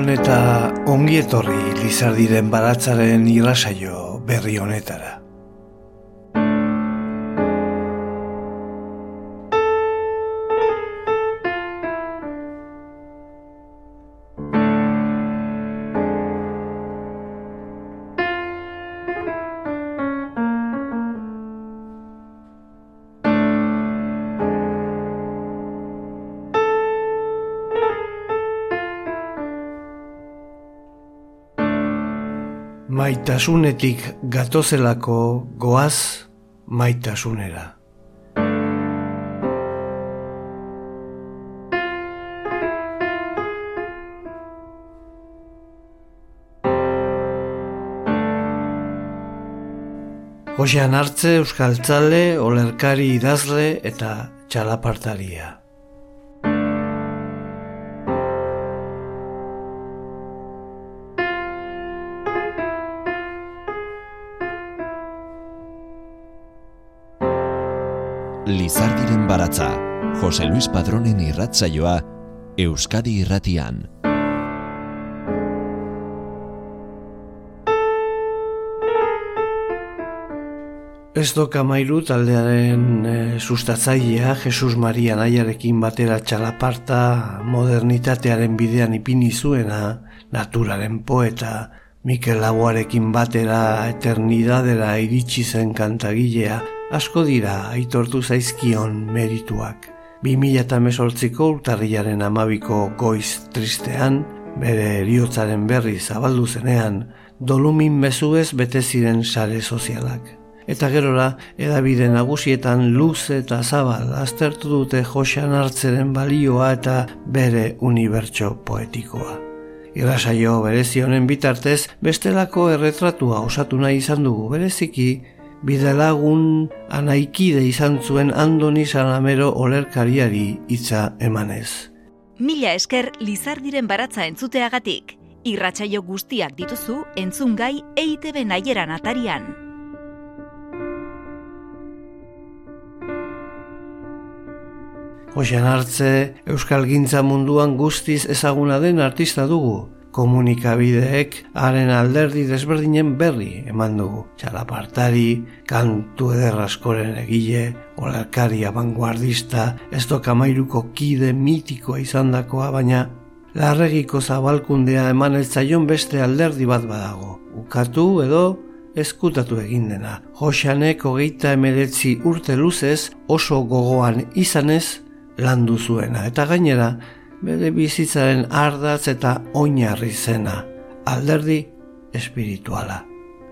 Egunon eta ongietorri Lizardiren baratzaren irrasaio berri honetara. Maitasunetik gatozelako goaz maitasunera. Josean hartze euskaltzale, olerkari idazle eta txalapartaria. Lizardiren baratza, Jose Luis Padronen irratzaioa, Euskadi irratian. Ez doka mairu taldearen e, sustatzailea Jesus Maria Naiarekin batera txalaparta modernitatearen bidean ipini zuena, naturaren poeta, Mikel Laboarekin batera eternidadera iritsi zen kantagilea, asko dira aitortu zaizkion merituak. 2018ko urtarriaren amabiko goiz tristean, bere eriotzaren berri zabaldu zenean, dolumin mezuez bete ziren sare sozialak. Eta gerora, edabide nagusietan luz eta zabal aztertu dute josean hartzeren balioa eta bere unibertso poetikoa. Irrasaio berezionen bitartez, bestelako erretratua osatu nahi izan dugu bereziki, bidelagun anaikide izan zuen Andoni Salamero olerkariari hitza emanez. Mila esker Lizardiren baratza entzuteagatik. Irratsaio guztiak dituzu entzungai EITB naieran atarian. Josean hartze, Euskal Gintza munduan guztiz ezaguna den artista dugu, komunikabideek haren alderdi desberdinen berri eman dugu. Txalapartari, kantu ederraskoren egile, olarkari abanguardista, ez dokamairuko kide mitikoa izandakoa, baina larregiko zabalkundea eman zaion beste alderdi bat badago. Ukatu edo eskutatu egin dena. Josanek hogeita emeretzi urte luzez oso gogoan izanez landu zuena. Eta gainera, bere bizitzaren ardatz eta oinarri zena, alderdi espirituala.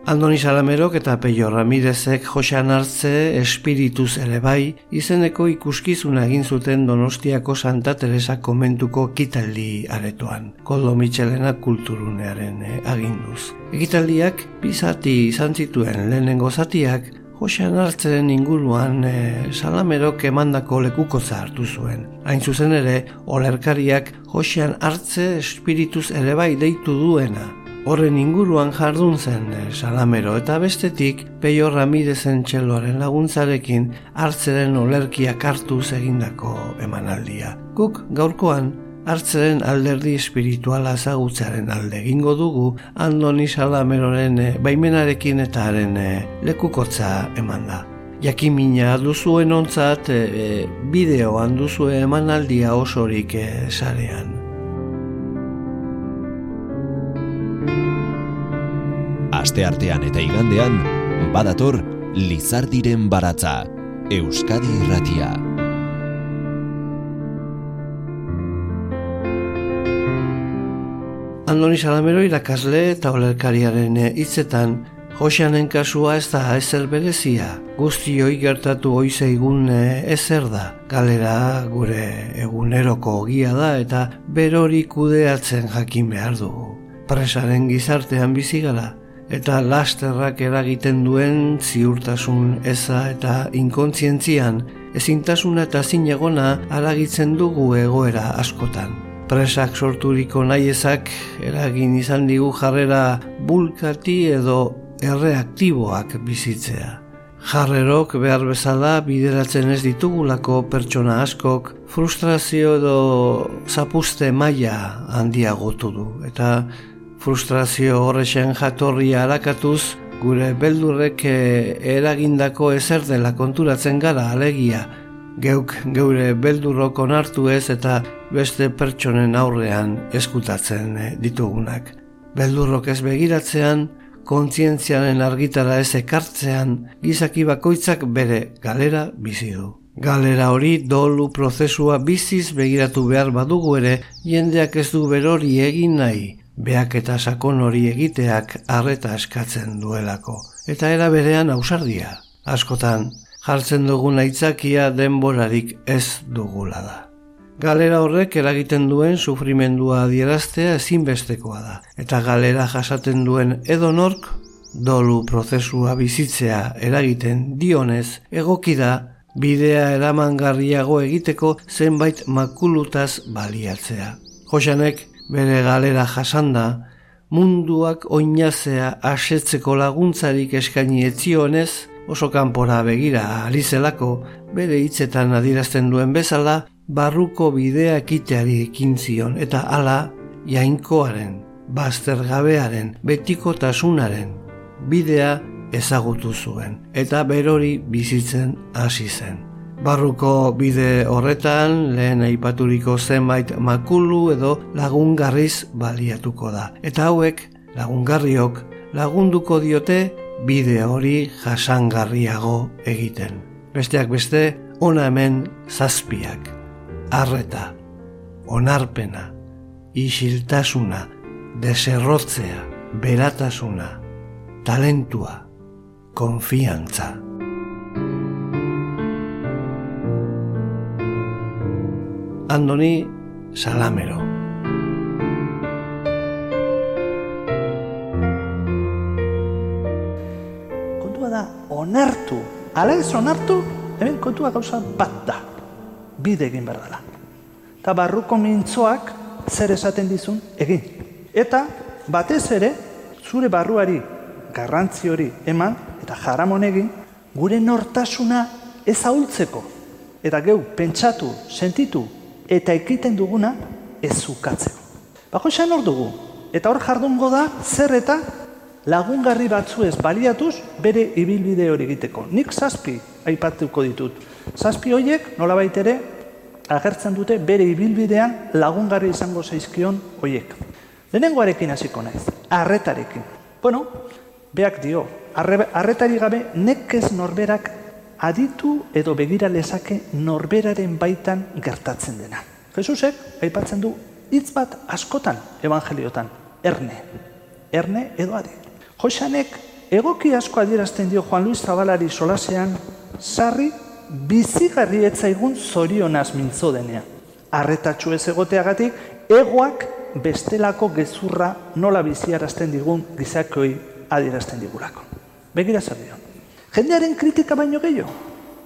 Andoni Salamerok eta Peio Ramirezek josean hartze espirituz ere bai, izeneko ikuskizuna egin zuten Donostiako Santa Teresa komentuko kitaldi aretoan, Koldo Michelena kulturunearen eh, aginduz. Ekitaldiak bizati izan zituen lehenengo zatiak Josean hartzen inguruan e, salamerok emandako lekuko hartu zuen. Hain zuzen ere, olerkariak Josean hartze espirituz ere bai deitu duena. Horren inguruan jardun zen e, salamero eta bestetik Peio Ramirezen txeloaren laguntzarekin hartzeren olerkiak hartu egindako emanaldia. Guk gaurkoan hartzeren alderdi espirituala zagutzaren alde egingo dugu Andoni Salameroren eh, baimenarekin eta haren eh, lekukotza eman da. Jakimina duzuen ontzat e, bideoan duzue emanaldia osorik e, sarean. Aste artean eta igandean, badator Lizardiren baratza, Euskadi irratia. Andoni Salamero irakasle eta olerkariaren hitzetan Joseanen kasua ez da ezer berezia, guzti hoi gertatu oizeigun eh, ezer da. Galera gure eguneroko ogia da eta berori kudeatzen jakin behar dugu. Presaren gizartean bizi gara eta lasterrak eragiten duen ziurtasun eza eta inkontzientzian ezintasuna eta zinegona aragitzen dugu egoera askotan presak sorturiko naiezak eragin izan digu jarrera bulkati edo erreaktiboak bizitzea. Jarrerok behar bezala bideratzen ez ditugulako pertsona askok frustrazio edo zapuste maila handiagotu du. Eta frustrazio horrexen jatorria harakatuz gure beldurrek eh, eragindako ezer dela konturatzen gara alegia. Geuk geure beldurrok onartu ez eta beste pertsonen aurrean eskutatzen eh, ditugunak. Beldurrok ez begiratzean, kontzientziaren argitara ez ekartzean, gizaki bakoitzak bere galera bizi du. Galera hori dolu prozesua biziz begiratu behar badugu ere, jendeak ez du berori egin nahi, beak eta sakon hori egiteak arreta eskatzen duelako. Eta era berean ausardia. Askotan, jartzen dugun aitzakia denborarik ez dugula da. Galera horrek eragiten duen sufrimendua adieraztea ezinbestekoa da. Eta galera jasaten duen edonork, dolu prozesua bizitzea eragiten dionez, egoki da bidea eramangarriago egiteko zenbait makulutaz baliatzea. Josanek bere galera jasanda, munduak oinazea asetzeko laguntzarik eskaini etzionez, oso kanpora begira alizelako, bere hitzetan adierazten duen bezala, barruko bidea ekiteari ekin zion eta hala jainkoaren, baztergabearen, betiko tasunaren bidea ezagutu zuen eta berori bizitzen hasi zen. Barruko bide horretan lehen aipaturiko zenbait makulu edo lagungarriz baliatuko da. Eta hauek lagungarriok lagunduko diote bide hori jasangarriago egiten. Besteak beste, ona hemen zazpiak arreta, onarpena, isiltasuna, deserrotzea, beratasuna, talentua, konfiantza. Andoni Salamero. Kontua da, onartu, ala ez onartu, hemen kontua gauza bat da bide egin behar dela. Eta barruko mintzoak zer esaten dizun egin. Eta batez ere, zure barruari garrantzi hori eman, eta jaramon egin, gure nortasuna ez ahultzeko. Eta geu, pentsatu, sentitu, eta ekiten duguna ez ukatzeko. Bako esan hor dugu, eta hor jardungo da, zer eta lagungarri batzu ez baliatuz bere ibilbide hori egiteko. Nik zazpi aipatuko ditut. Zazpi horiek nola ere agertzen dute bere ibilbidean lagungarri izango zaizkion horiek. Lehenengoarekin hasiko naiz, arretarekin. Bueno, beak dio, arretari gabe nekez norberak aditu edo begira lezake norberaren baitan gertatzen dena. Jesusek aipatzen du hitz bat askotan evangeliotan, erne. Erne edo adi. Josanek egoki asko adierazten dio Juan Luis Zabalari solasean, sarri bizigarri etzaigun zorionaz mintzo denean. Arretatxu ez egoteagatik, egoak bestelako gezurra nola biziarazten digun gizakoi adierazten digulako. Begira zer dio. Jendearen kritika baino gehiago,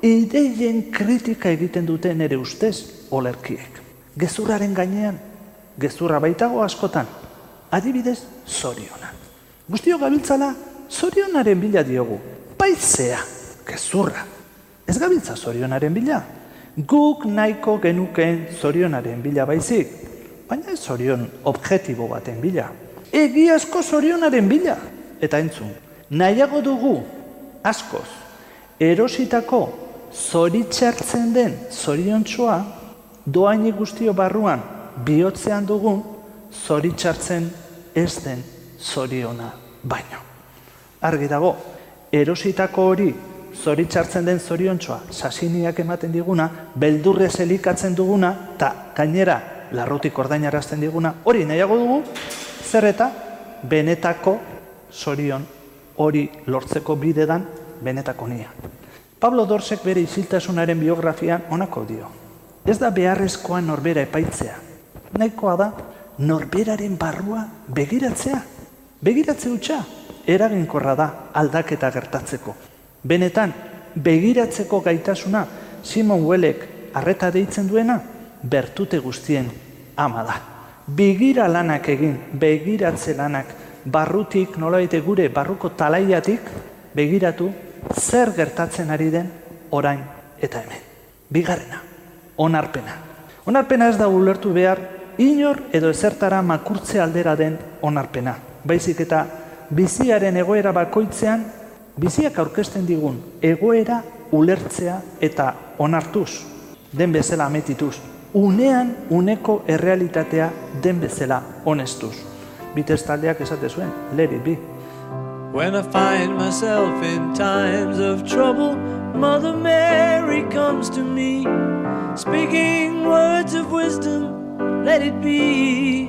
ideien kritika egiten dute nere ustez olerkiek. Gezurraren gainean, gezurra baitago askotan, adibidez zoriona. Guztio gabiltzala, zorionaren bila diogu, baizea, gezurra, Ez gabiltza zorionaren bila. Guk nahiko genuken zorionaren bila baizik. Baina ez zorion objektibo baten bila. Egiazko zorionaren bila. Eta entzun, nahiago dugu, askoz, erositako zoritxartzen den zoriontsoa, doaini guztio barruan bihotzean dugun zoritxartzen ez den zoriona baino. Argi dago, erositako hori zoritxartzen den zoriontsoa, sasiniak ematen diguna, beldurrez elikatzen duguna, eta gainera larrutik ordainarazten diguna, hori nahiago dugu, zer eta benetako zorion hori lortzeko bidedan benetako nia. Pablo Dorsek bere iziltasunaren biografian onako dio. Ez da beharrezkoa norbera epaitzea. Nahikoa da norberaren barrua begiratzea. Begiratze hutsa, eraginkorra da aldaketa gertatzeko. Benetan, begiratzeko gaitasuna Simon Wellek arreta deitzen duena, bertute guztien ama da. Begira lanak egin, begiratze lanak, barrutik, nola gure, barruko talaiatik, begiratu zer gertatzen ari den orain eta hemen. Bigarrena, onarpena. Onarpena ez da ulertu behar inor edo ezertara makurtze aldera den onarpena. Baizik eta biziaren egoera bakoitzean, biziak aurkezten digun egoera ulertzea eta onartuz, den bezala ametituz, unean uneko errealitatea den bezala honestuz. Bitez taldeak esate zuen, let it be. When I find myself in times of trouble, Mother Mary comes to me, speaking words of wisdom, let it be.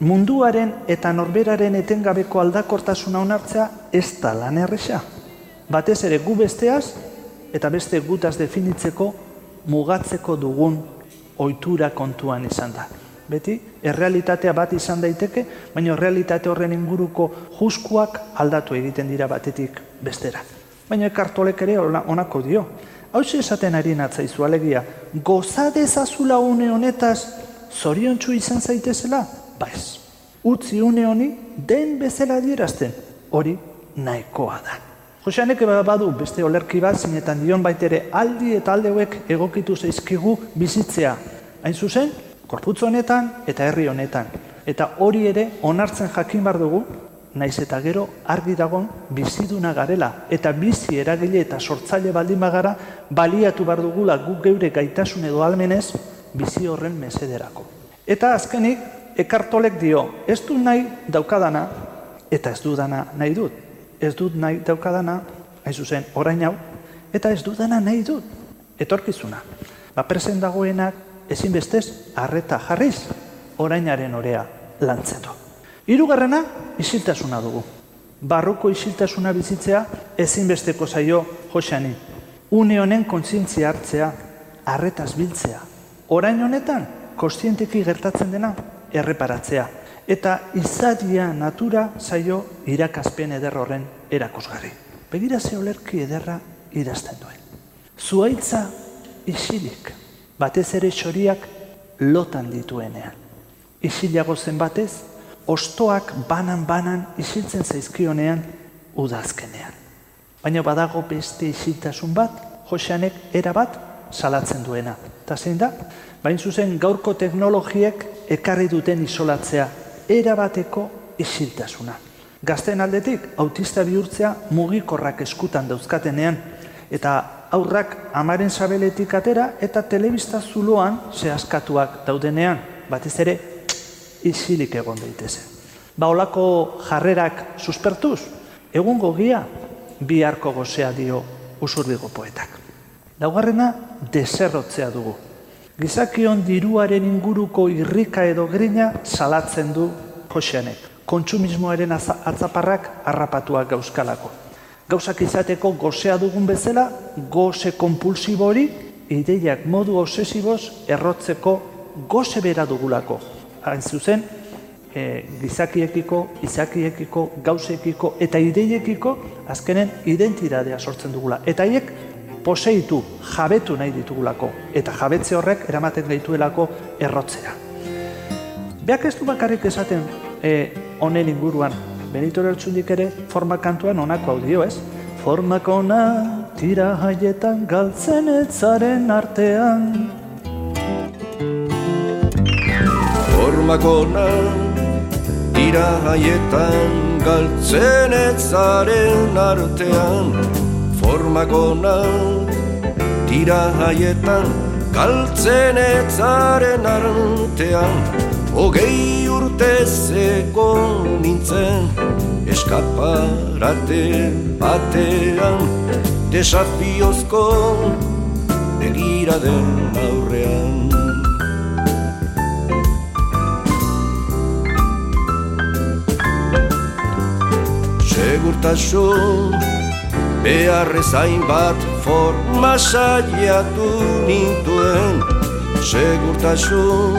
Munduaren eta norberaren etengabeko aldakortasuna onartzea ez da lan erresa. Batez ere gu besteaz eta beste gutaz definitzeko mugatzeko dugun ohitura kontuan izan da. Beti, errealitatea bat izan daiteke, baina realitate horren inguruko juskuak aldatu egiten dira batetik bestera. Baina ekartolek ere onako dio. Hau esaten ari natzaizu alegia, gozadezazula une honetaz zoriontsu izan zaitezela? Ba ez. Utzi une honi den bezala dierazten, hori nahikoa da. Joseanek badu beste olerki bat zinetan dion baitere aldi eta aldeuek egokitu zaizkigu bizitzea. Hain zuzen, korputz honetan eta herri honetan. Eta hori ere onartzen jakin bar dugu, naiz eta gero argi dagon biziduna garela. Eta bizi eragile eta sortzaile baldin bagara, baliatu bar dugula guk geure gaitasun edo almenez, bizi horren mesederako. Eta azkenik, ekartolek dio, ez du nahi daukadana, eta ez dudana nahi dut. Ez dut nahi daukadana, hain zuzen, orain hau, eta ez dudana nahi dut. Etorkizuna. Ba, presen dagoenak, ezinbestez, arreta jarriz, orainaren orea lantzeto. Hirugarrena isiltasuna dugu. Barruko isiltasuna bizitzea ezinbesteko zaio Joseani. Une honen kontzientzia hartzea, arretaz biltzea. Orain honetan, kontzienteki gertatzen dena, erreparatzea. Eta izadia natura zaio irakazpen eder horren erakusgarri. Begira ze olerki ederra idazten duen. Zuaitza isilik, batez ere xoriak lotan dituenean. Isilago zen batez, ostoak banan-banan isiltzen zaizkionean udazkenean. Baina badago beste isiltasun bat, Joseanek erabat salatzen duena. Eta zein da? Bain zuzen gaurko teknologiek ekarri duten isolatzea, erabateko isiltasuna. Gazten aldetik, autista bihurtzea mugikorrak eskutan dauzkatenean, eta aurrak amaren sabeletik atera eta telebista zuloan zehazkatuak daudenean, batez ere isilik egon daitezen. Ba olako jarrerak suspertuz, egun gogia biharko gozea dio usurbigo poetak. Daugarrena, deserrotzea dugu. Gizakion diruaren inguruko irrika edo grina salatzen du Joseanek. Kontsumismoaren atzaparrak harrapatuak gauzkalako. Gauzak izateko gozea dugun bezala, goze kompulsibori, ideiak modu obsesiboz errotzeko goze bera dugulako hain zuzen, e, gizakiekiko, izakiekiko, gauzekiko eta ideiekiko azkenen identidadea sortzen dugula. Eta haiek poseitu, jabetu nahi ditugulako. Eta jabetze horrek eramaten gaituelako errotzea. Beak ez du bakarrik esaten e, onen inguruan, Benito Lertxundik ere forma kantuan onako hau dio, ez? Formak ona tira haietan galtzen etzaren artean, formakona Tira haietan galtzen etzaren artean Formakona Tira haietan galtzen etzaren artean Hogei urte zeko nintzen Eskaparate batean Desafiozko begira den aurrean. Segurtasun Beharrez hainbat forma saiatu nintuen. Segurtasun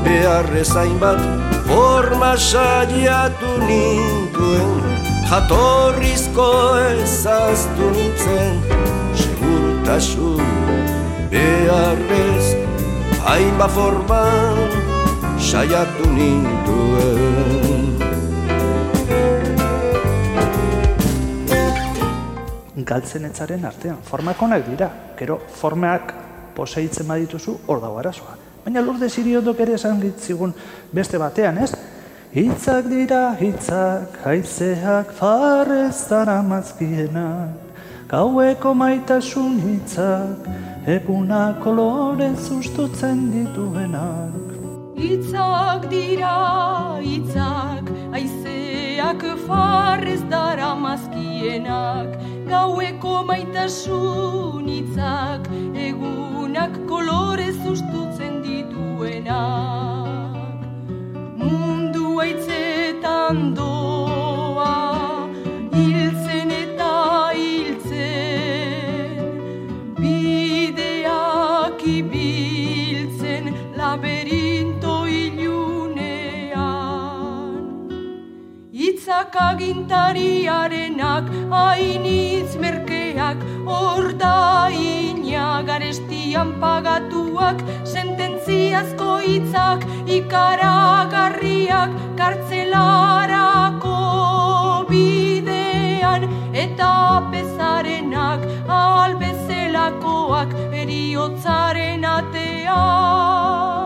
Beharrez hainbat forma saiatu nintuen. Jatorrizko ezaztu nintzen Segurtasun Beharrez hainbat forma saiatu nintuen galtzen etzaren artean. Formak onak dira, gero formak poseitzen badituzu hor dago arazoa. Baina lurde siriodok ere esan gitzigun beste batean, ez? Hitzak dira hitzak, haizeak farrez dara mazkienak, gaueko maitasun hitzak, eguna kolore sustutzen dituenak. Hitzak dira hitzak, haizeak farrez dara gaueko maitasun hitzak egunak kolore sustutzen dituenak. Mundu aitzetan doa hitzak agintariarenak hainitz merkeak, orda ina garestian pagatuak, sententziazko hitzak ikaragarriak, kartzelarako bidean, eta pezarenak albezelakoak eriotzaren atean.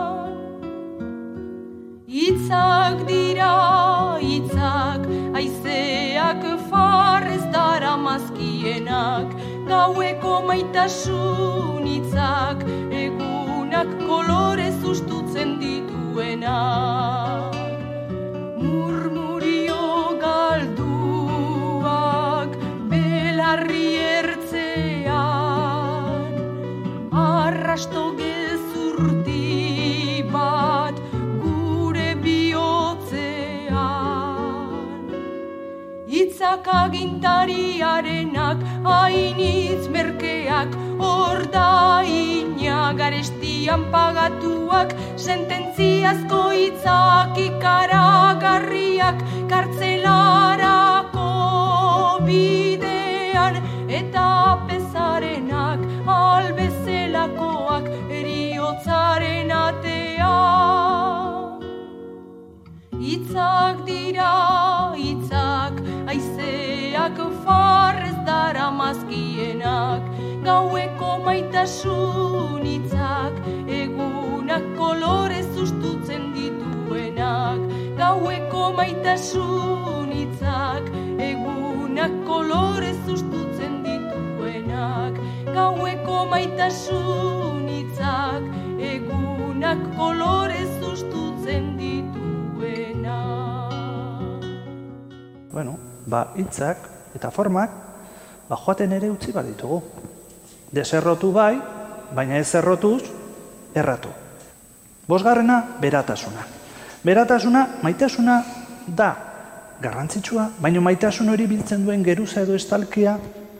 Itzak dira, itzak, aizeak farrez dara mazkienak, gaueko maitasun itzak, egunak kolore sustutzen dituenak. Murmurio galduak, belarri ertzean, arrasto Itzak agintariarenak, hainitz merkeak, orda garestian pagatuak, sententziazko hitzak ikaragarriak, kartzelarako bidean, eta pezarenak albezelakoak eriotzaren atean. Itzak dira, itzak, dara mazkienak, gaueko maitasun itzak, egunak kolore sustutzen dituenak, gaueko maitasun itzak, egunak kolore sustutzen dituenak, gaueko maitasun itzak, egunak kolore sustutzen dituenak. Bueno, ba, hitzak eta formak, ba, joaten ere utzi bat ditugu. Deserrotu bai, baina ez errotuz, erratu. Bosgarrena, beratasuna. Beratasuna, maitasuna da garrantzitsua, baina maitasun hori biltzen duen geruza edo estalkia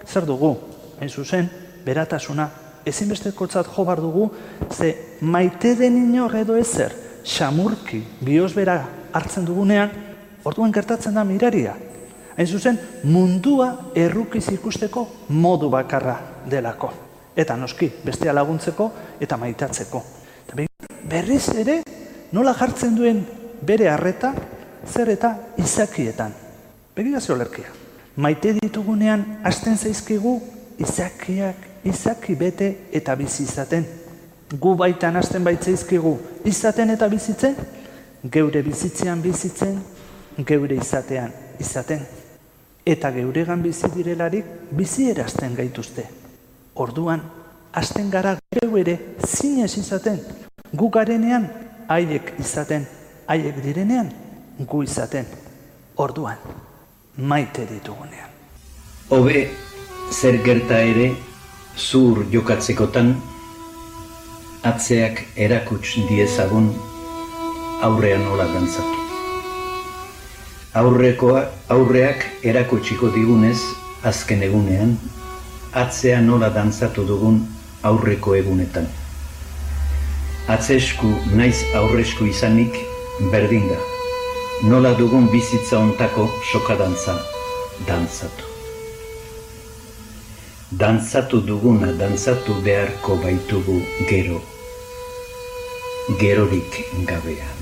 zer dugu? Hain zuzen, beratasuna ezinbestekotzat jo bar dugu, ze maite den inor edo ezer, xamurki, biosbera hartzen dugunean, orduan gertatzen da miraria. Hain zuzen, mundua errukiz ikusteko modu bakarra delako. Eta noski, bestea laguntzeko eta maitatzeko. Berriz ere, nola jartzen duen bere harreta, zer eta izakietan. Begidazio lerkia. Maite ditugunean, hasten zaizkigu, izakiak, izaki bete eta bizi izaten. Gu baitan hasten baitzaizkigu izaten eta bizitzen, geure bizitzean bizitzen, geure izatean izaten. Eta geuregan bizi direlarik bizi erazten gaituzte. Orduan, hasten gara geu ere zinez izaten. Gu garenean, haiek izaten, haiek direnean, gu izaten. Orduan, maite ditugunean. Hobe, zer gerta ere, zur jokatzekotan, atzeak erakuts diezagun aurrean nola dantzatu. Aurrekoa, aurreak erakutsiko digunez azken egunean, atzea nola dantzatu dugun aurreko egunetan. Atzesku naiz aurresku izanik berdin da. Nola dugun bizitza ontako sokadantza dantzatu. Dantzatu duguna dantzatu beharko baitugu gero. Gerorik gabean.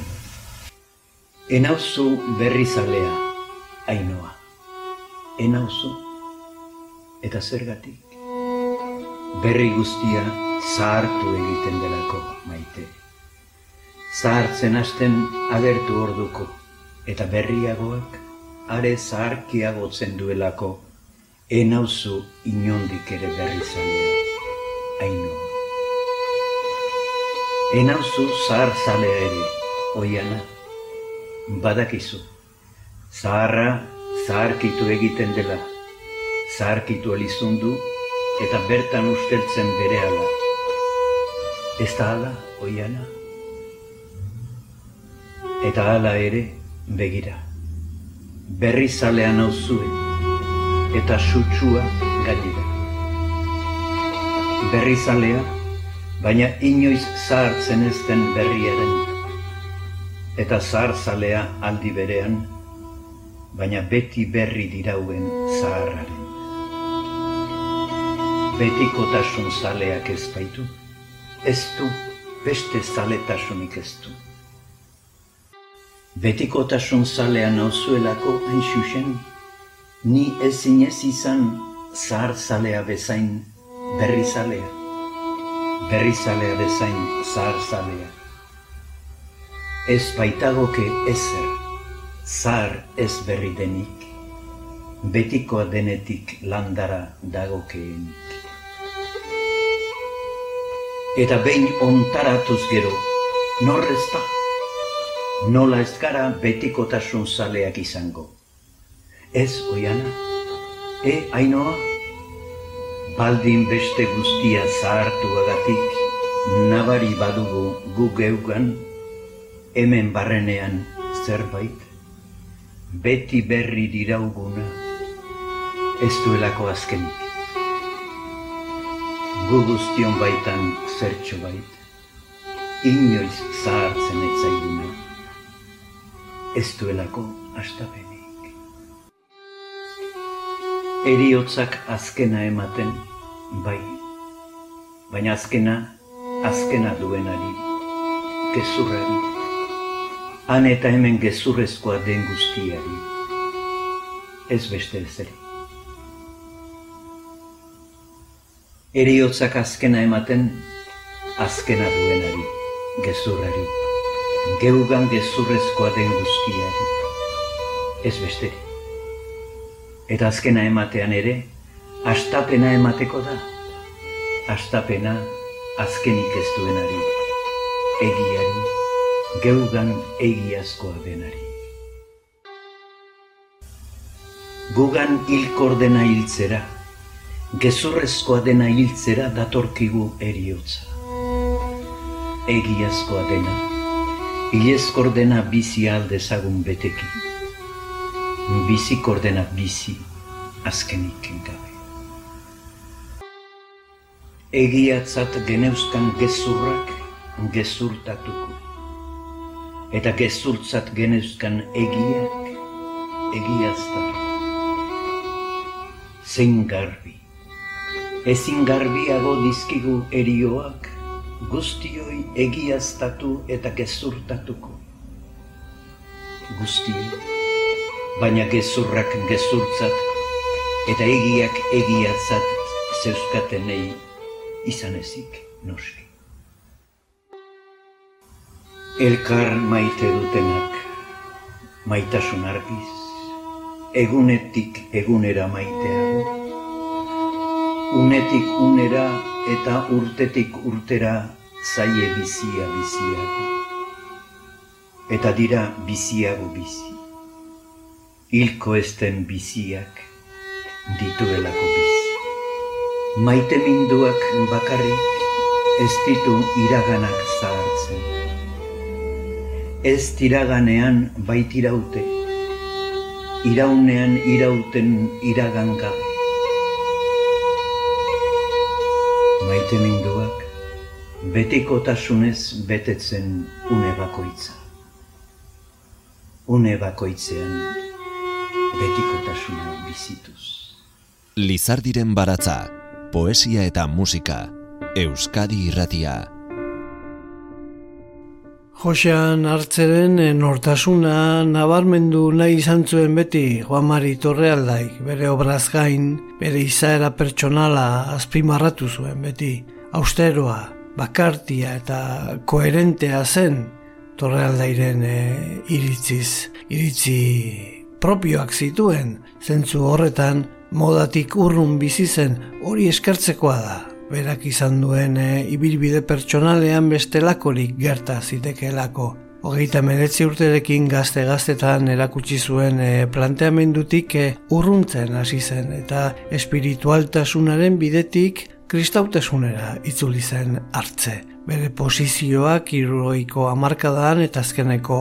Enauzu berrizalea, ainoa. Enauzu, eta zergatik. Berri guztia zahartu egiten delako maite. Zahartzen hasten agertu orduko, eta berriagoak are zaharkiagotzen duelako enauzu inondik ere berrizalea, ainoa. Enauzu zahar zalea ere, oiana, badakizu. Zaharra zaharkitu egiten dela, zaharkitu alizundu eta bertan usteltzen bere ala. Ez da ala, oiana? Eta ala ere, begira. Berri zalean hau zuen, eta sutsua gainera. Berri zalea, baina inoiz zahartzen ez den berriaren eta zahar aldi berean, baina beti berri dirauen zaharraren. Betikotasun zaleak ez baitu, ez du beste zaletasunik ez du. Betikotasun zalea nauzuelako hain xuxen, ni ezin ez izan zahar zalea bezain berri zalea, berri zalea bezain zahar zalea ez baitagoke ezer, zar ez berri denik, betikoa denetik landara dagokeenik. Eta behin ontaratuz gero, norrez da, nola ez gara betikotasun zaleak izango. Ez, oiana, e, ainoa, baldin beste guztia zahartu agatik, nabari badugu gu geugan, hemen barrenean zerbait, beti berri dirauguna, ez duelako azkenik. Gu guztion baitan zertxo bait, inoiz zahartzen ez zaiguna, ez duelako astapenik. Eriotzak azkena ematen, bai, baina azkena, azkena duenari, kezurrari, han eta hemen gezurrezkoa den guztiari, ez beste ezeri. Eriotzak azkena ematen, azkena duenari, gezurrari, geugan gezurrezkoa den guztiari, ez besteri. Eta azkena ematean ere, astapena emateko da, astapena azkenik ez duenari, egiari, geugan egiazkoa denari. Gugan hilkor dena hiltzera, gezurrezkoa dena hiltzera datorkigu eriotza. Egiazkoa dena, hilezkor dena bizi aldezagun beteki, bizikor dena bizi azkenik gabe. Egiatzat geneuzkan gezurrak gezurtatuko eta gezurtzat genezkan egiak, egiaztatu. Zein garbi, ezin garbiago dizkigu erioak, guztioi egiaztatu eta gezurtatuko. Guztioi, baina gezurrak gezurtzat, eta egiak egiatzat zeuskatenei izan ezik noski. Elkar maite dutenak, maitasun argiz, egunetik egunera maiteago, unetik unera eta urtetik urtera zaie bizia biziago, eta dira biziago bizi, hilko esten biziak dituelako bizi. Maite minduak bakarrik ez ditu iraganak zahartzen ez tiraganean baitiraute, iraunean irauten iragan gabe. Maite minduak, betikotasunez betetzen une bakoitza. Une bakoitzean betikotasuna bizituz. Lizardiren baratza, poesia eta musika, Euskadi irratia. Josean hartzeren eh, nortasuna nabarmendu nahi izan zuen beti Juan Mari Torrealdaik, bere obraz gain, bere izaera pertsonala azpimarratu zuen beti. Austeroa, bakartia eta koherentea zen Torrealdairen e, iritziz, iritzi propioak zituen, zentzu horretan modatik urrun bizi zen. Hori eskertzekoa da berak izan duen e, ibilbide pertsonalean bestelakorik gerta zitekeelako. Hogeita meretzi urterekin gazte-gaztetan erakutsi zuen e, planteamendutik e, urruntzen hasi zen eta espiritualtasunaren bidetik kristautasunera itzuli zen hartze bere posizioak iruroiko amarkadan eta azkeneko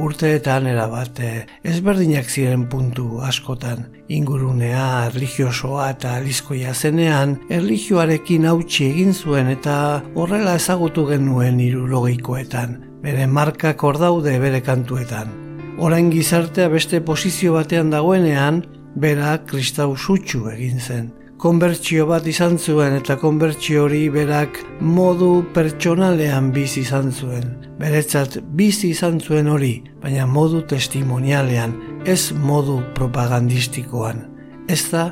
urteetan erabate ezberdinak ziren puntu askotan. Ingurunea, erligiosoa eta alizkoia zenean, erligioarekin hautsi egin zuen eta horrela ezagutu genuen irurogeikoetan, bere markak ordaude bere kantuetan. Orain gizartea beste posizio batean dagoenean, bera kristau sutsu egin zen konbertsio bat izan zuen eta konbertsio hori berak modu pertsonalean bizi izan zuen. Beretzat bizi izan zuen hori, baina modu testimonialean, ez modu propagandistikoan. Ez da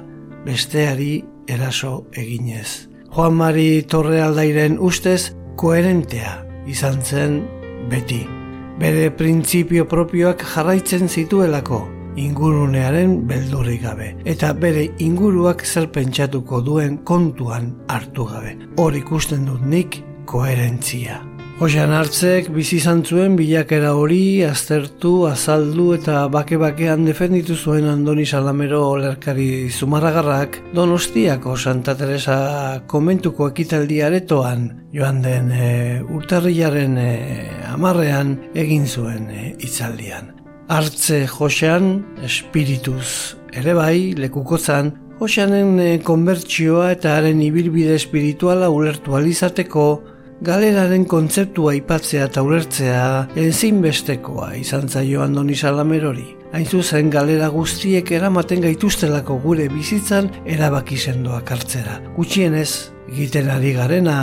besteari eraso eginez. Juan Mari Torrealdairen ustez koherentea izan zen beti. Bere printzipio propioak jarraitzen zituelako, ingurunearen beldurrik gabe eta bere inguruak zer pentsatuko duen kontuan hartu gabe. Hor ikusten dut nik koherentzia. Oxan hartzek bizi izan zuen bilakera hori aztertu, azaldu eta bake-bakean defenditu zuen Andoni Salamero olerkari zumarragarrak Donostiako Santa Teresa komentuko ekitaldi aretoan joan den e, urtarriaren e, amarrean egin zuen e, itzaldian hartze josean espirituz. Ere bai, lekukotzan, joseanen eh, konbertsioa eta haren ibilbide espirituala ulertu alizateko, galeraren kontzeptua aipatzea eta ulertzea ezinbestekoa izan zaio andoni salamerori. Hain zuzen galera guztiek eramaten gaituztelako gure bizitzan erabaki sendoak hartzera. Gutxienez, egiten ari garena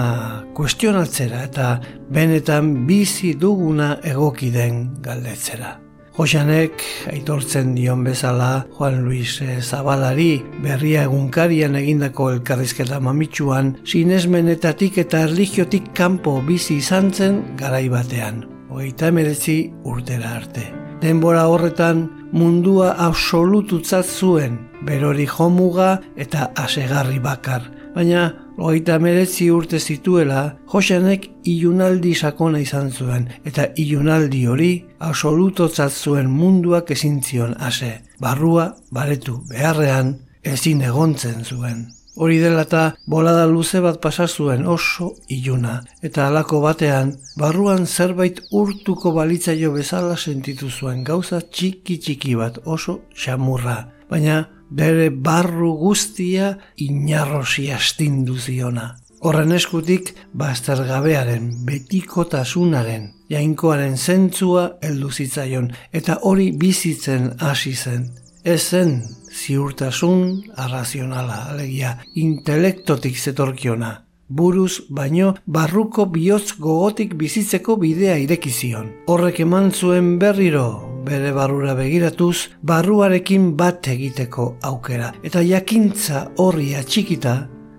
kuestionatzera eta benetan bizi duguna egoki den galdetzera. Josanek aitortzen dion bezala Juan Luis eh, Zabalari berria egunkarian egindako elkarrizketa mamitsuan sinesmenetatik eta erligiotik kanpo bizi izan zen garai batean. Hogeita emeretzi urtera arte. Denbora horretan mundua absolututzat zuen, berori jomuga eta asegarri bakar. Baina Oita meretzi urte zituela, Josenek ilunaldi sakona izan zuen, eta ilunaldi hori absolutotzat zuen munduak ezin zion ase. Barrua, baretu, beharrean, ezin egontzen zuen. Hori dela eta bolada luze bat pasa zuen oso iluna, eta halako batean, barruan zerbait urtuko balitzaio bezala sentitu zuen gauza txiki txiki bat oso xamurra. Baina bere barru guztia inarrosi astindu ziona. Horren eskutik, baztergabearen, betikotasunaren, jainkoaren zentzua heldu zitzaion, eta hori bizitzen hasi zen. Ez zen ziurtasun arrazionala, alegia, intelektotik zetorkiona. Buruz baino barruko bihotz gogotik bizitzeko bidea irekizion. Horrek eman zuen berriro bere barrura begiratuz, barruarekin bat egiteko aukera. Eta jakintza horri atxikita,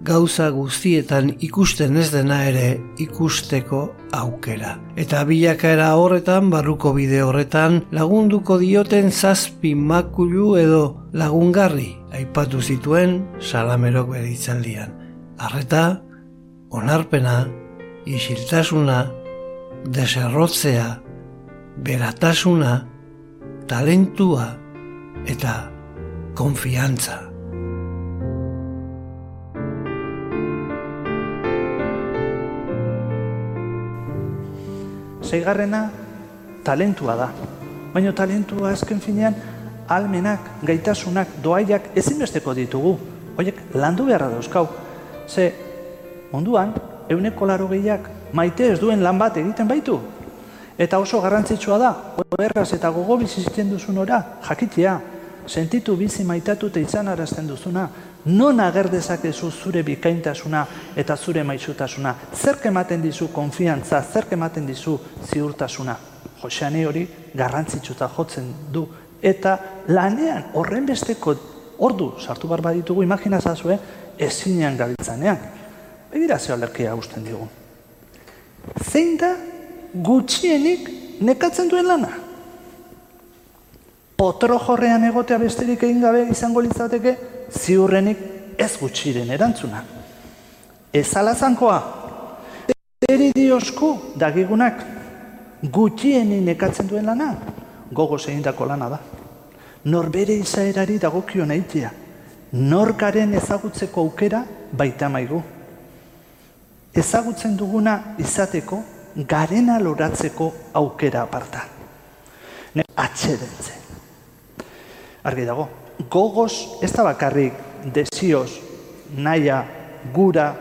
gauza guztietan ikusten ez dena ere ikusteko aukera. Eta bilakaera horretan, barruko bide horretan, lagunduko dioten zazpi makulu edo lagungarri aipatu zituen salamerok bere itzaldian. Arreta, onarpena, isiltasuna, deserrotzea, beratasuna, talentua eta konfiantza. Seigarrena talentua da. Baina talentua azken finean almenak, gaitasunak, doaiak ezinbesteko ditugu. Hoiek landu beharra dauzkau. Ze Munduan, euneko laro gehiak maite ez duen lan bat egiten baitu. Eta oso garrantzitsua da, erraz eta gogo bizizten duzun ora, jakitea, sentitu bizi maitatu eta izan arazten duzuna, non ager dezakezu zure bikaintasuna eta zure maixutasuna, zerk ematen dizu konfiantza, zerk ematen dizu ziurtasuna. Joseane hori garrantzitsuta jotzen du, eta lanean horren besteko ordu sartu bar baditugu imaginazazue ezinean gabiltzanean. Begira zeo alerkia gusten digu. Zein da gutxienik nekatzen duen lana? Potro jorrean egotea besterik egin gabe izango litzateke ziurrenik ez gutxiren erantzuna. Ez alazankoa, eri diosku dagigunak gutxienik nekatzen duen lana, gogo zeindako lana da. Norbere izaerari dagokio nahitea, norkaren ezagutzeko aukera baita maigu. Ezagutzen duguna izateko, garena loratzeko aukera aparta. Ne, atxedentzen. Argi dago, gogoz ez da bakarrik desioz, naia, gura,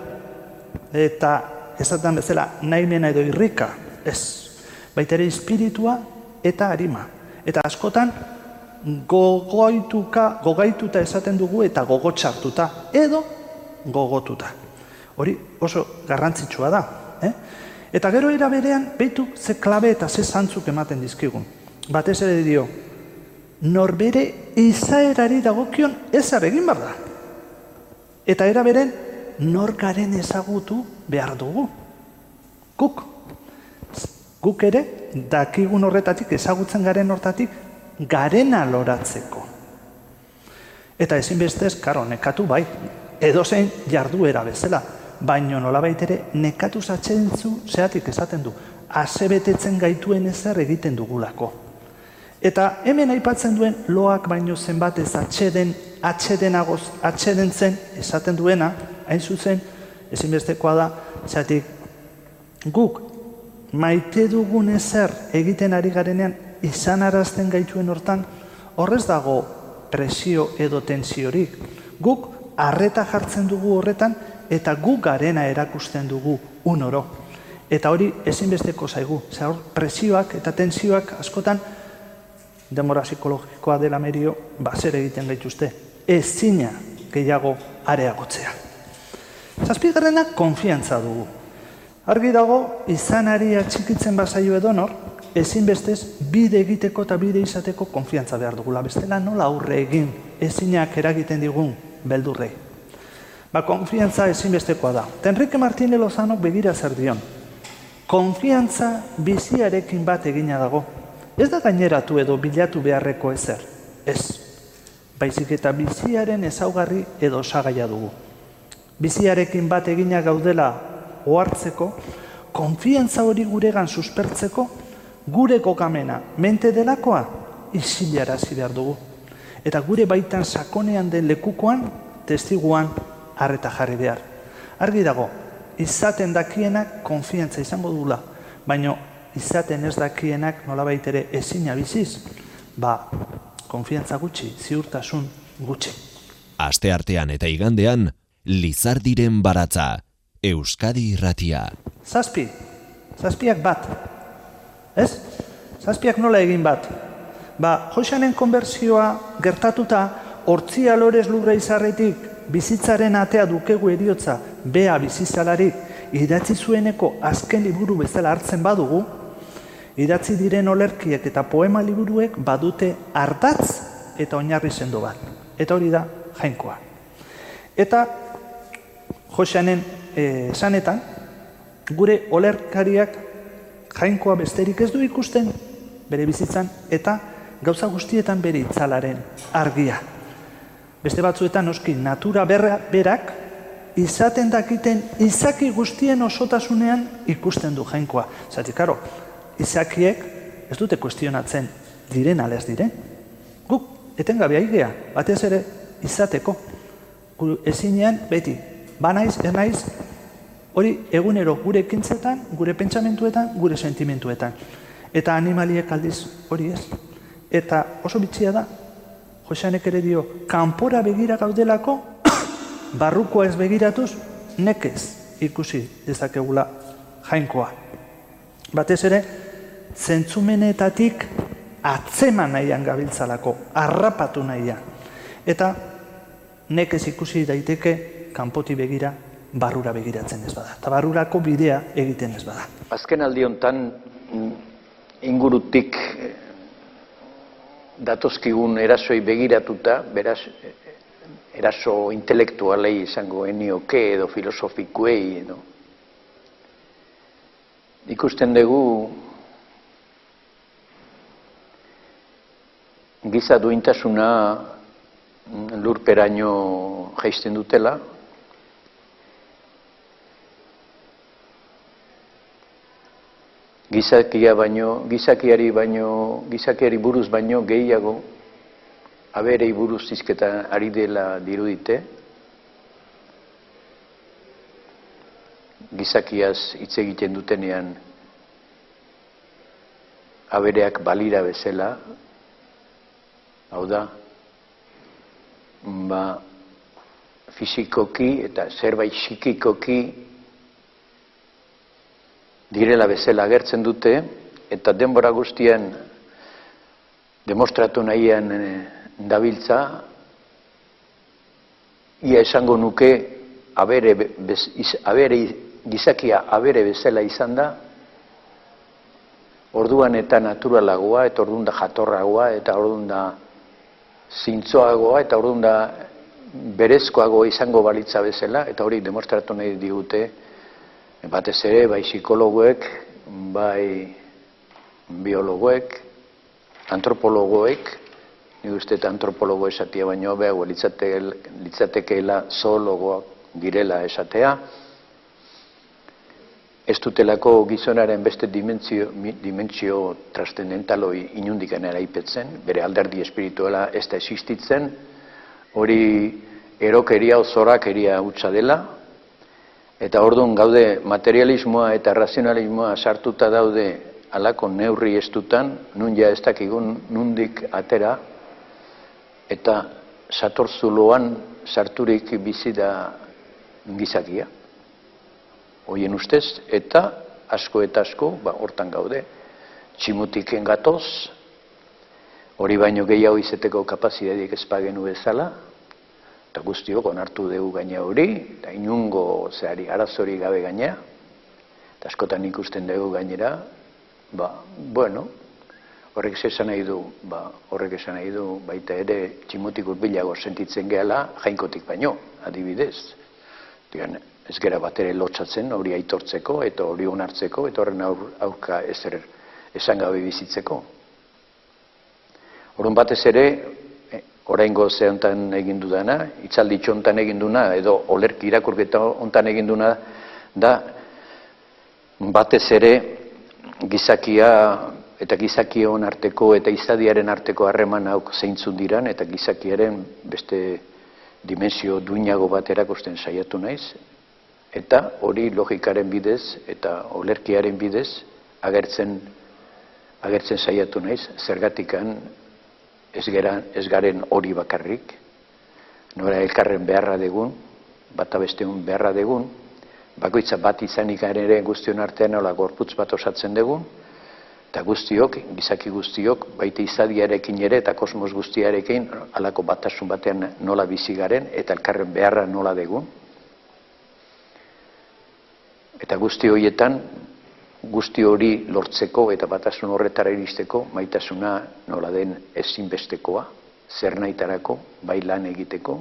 eta esaten bezala naimena edo irrika, ez. Baita ere espiritua eta harima. Eta askotan gogoituka, gogaituta esaten dugu eta gogotxartuta, edo gogotuta. Hori oso garrantzitsua da. Eh? Eta gero era berean, behitu ze klabe eta ze zantzuk ematen dizkigun. Batez ere dio, norbere izaerari dagokion ezar egin bar da. Eta era beren, norkaren ezagutu behar dugu. Guk. Guk ere, dakigun horretatik, ezagutzen garen hortatik, garena loratzeko. Eta ezinbestez, karo, nekatu bai, edozein jarduera bezala, baino nola ere nekatu zatzentzu zeatik esaten du, azebetetzen gaituen ezer egiten dugulako. Eta hemen aipatzen duen loak baino zenbat ez atxeden, atxedenagoz, atxeden zen, esaten duena, hain zuzen, ezinbestekoa da, zeatik guk maite dugun ezer egiten ari garenean izan arazten gaituen hortan, horrez dago presio edo tensiorik. Guk arreta jartzen dugu horretan eta guk garena erakusten dugu unoro. Eta hori ezinbesteko zaigu. Zer presioak eta tensioak askotan demora psikologikoa dela merio bazer egiten gaituzte. Ez zina gehiago areagotzea. Zazpigarrena konfiantza dugu. Argi dago, izanari atxikitzen bazaio edo nor, ezinbestez bide egiteko eta bide izateko konfiantza behar dugula. Bestela nola aurre egin ezinak eragiten digun beldurrei. Ba, konfiantza ezinbestekoa da. Tenrike Martínez Lozanok begira zer dion. Konfiantza biziarekin bat egina dago. Ez da gaineratu edo bilatu beharreko ezer. Ez. Baizik eta biziaren ezaugarri edo osagaia dugu. Biziarekin bat egina gaudela ohartzeko, konfiantza hori guregan suspertzeko, gure kokamena mente delakoa isilarazi behar dugu. Eta gure baitan sakonean den lekukoan, testiguan, harreta jarri behar. Argi dago, izaten dakienak konfiantza izango dula, baino izaten ez dakienak nolabait ere ezina biziz, ba, konfiantza gutxi, ziurtasun gutxi. Aste artean eta igandean, Lizardiren baratza, Euskadi irratia. Zazpi, zazpiak bat, ez? Zazpiak nola egin bat? Ba, Josanen konbertsioa gertatuta, hortzia lorez lurra izarretik, bizitzaren atea dukegu eriotza, bea bizizalarik, idatzi zueneko azken liburu bezala hartzen badugu, idatzi diren olerkiek eta poema liburuek badute hartatz eta oinarri sendo bat. Eta hori da jainkoa. Eta Josanen eh, esanetan, gure olerkariak jainkoa besterik ez du ikusten bere bizitzan eta gauza guztietan bere itzalaren argia. Beste batzuetan noski natura berra berak izaten dakiten izaki guztien osotasunean ikusten du jainkoa. Zati, karo, izakiek ez dute kuestionatzen diren alez diren. Guk, etengabe aigea, batez ere izateko. Gu, ezinean, beti, banaiz, ez naiz, hori egunero gure ekintzetan, gure pentsamentuetan, gure sentimentuetan. Eta animaliek aldiz hori ez. Eta oso bitxia da, Joseanek ere dio, kanpora begira gaudelako, barrukoa ez begiratuz, nekez ikusi dezakegula jainkoa. Batez ere, zentzumenetatik atzeman nahian gabiltzalako, harrapatu nahian. Eta nekez ikusi daiteke kanpoti begira barrura begiratzen ez bada. Eta barrurako bidea egiten ez bada. Azken aldi hontan mm, ingurutik datozkigun erasoi begiratuta, beraz, eraso intelektualei izango enioke edo filosofikuei edo. Ikusten dugu giza duintasuna lurperaino jaisten dutela, gizakia baino, gizakiari baino, gizakiari buruz baino gehiago aberei buruz zizketa ari dela dirudite, gizakiaz hitz egiten dutenean abereak balira bezala, hau da, ba, fizikoki eta zerbait psikikoki direla bezala agertzen dute, eta denbora guztian demostratu nahian e, dabiltza, ia esango nuke abere, bez, abere, gizakia abere bezala izan da, orduan eta naturalagoa, eta orduan da jatorragoa, eta orduan da zintzoagoa, eta orduan da berezkoagoa izango balitza bezala, eta hori demostratu nahi digute, batez ere, bai psikologoek, bai biologoek, antropologoek, ni uste antropologo esatia baino beha, litzatekeela zoologoak direla esatea, ez dutelako gizonaren beste dimentsio, dimentsio trastendentaloi inundikan eraipetzen, bere alderdi espirituala ez da existitzen, hori erokeria ozorakeria utza dela, Eta orduan gaude materialismoa eta razionalismoa sartuta daude alako neurri estutan, nun ja ez dakigun nundik atera, eta satorzuloan sarturik bizi da gizakia. Hoien ustez, eta asko eta asko, ba, hortan gaude, tximutiken gatoz, hori baino gehiago izeteko kapazidedik ezpagenu bezala, eta guztiok onartu dugu gaina hori, eta inungo zehari arazori gabe gaina, eta askotan ikusten dugu gainera, ba, bueno, horrek esan nahi du, ba, horrek esan nahi du, baita ere tximutik urbilago sentitzen gehala, jainkotik baino, adibidez. Digan, ez gera bat ere lotxatzen hori aitortzeko, eta hori onartzeko, eta horren aurka ezer esan gabe bizitzeko. Horren batez ere, oraingo ze hontan egin dudana, itzaldi hontan egin duna edo olerki irakurketa hontan egin duna da batez ere gizakia eta gizakion arteko eta izadiaren arteko harreman hau zeintzun diran eta gizakiaren beste dimensio duinago bat erakusten saiatu naiz. Eta hori logikaren bidez eta olerkiaren bidez agertzen agertzen saiatu naiz. Zergatikan ez, geran, ez garen hori bakarrik, nora elkarren beharra degun, bata besteun beharra degun, bakoitza bat izanik ere guztion artean nola gorputz bat osatzen dugun, eta guztiok, gizaki guztiok, baita izadiarekin ere eta kosmos guztiarekin alako batasun batean nola bizi garen eta elkarren beharra nola degun. Eta guzti horietan guzti hori lortzeko eta batasun horretara iristeko maitasuna nola den ezinbestekoa, zer nahitarako, bai lan egiteko,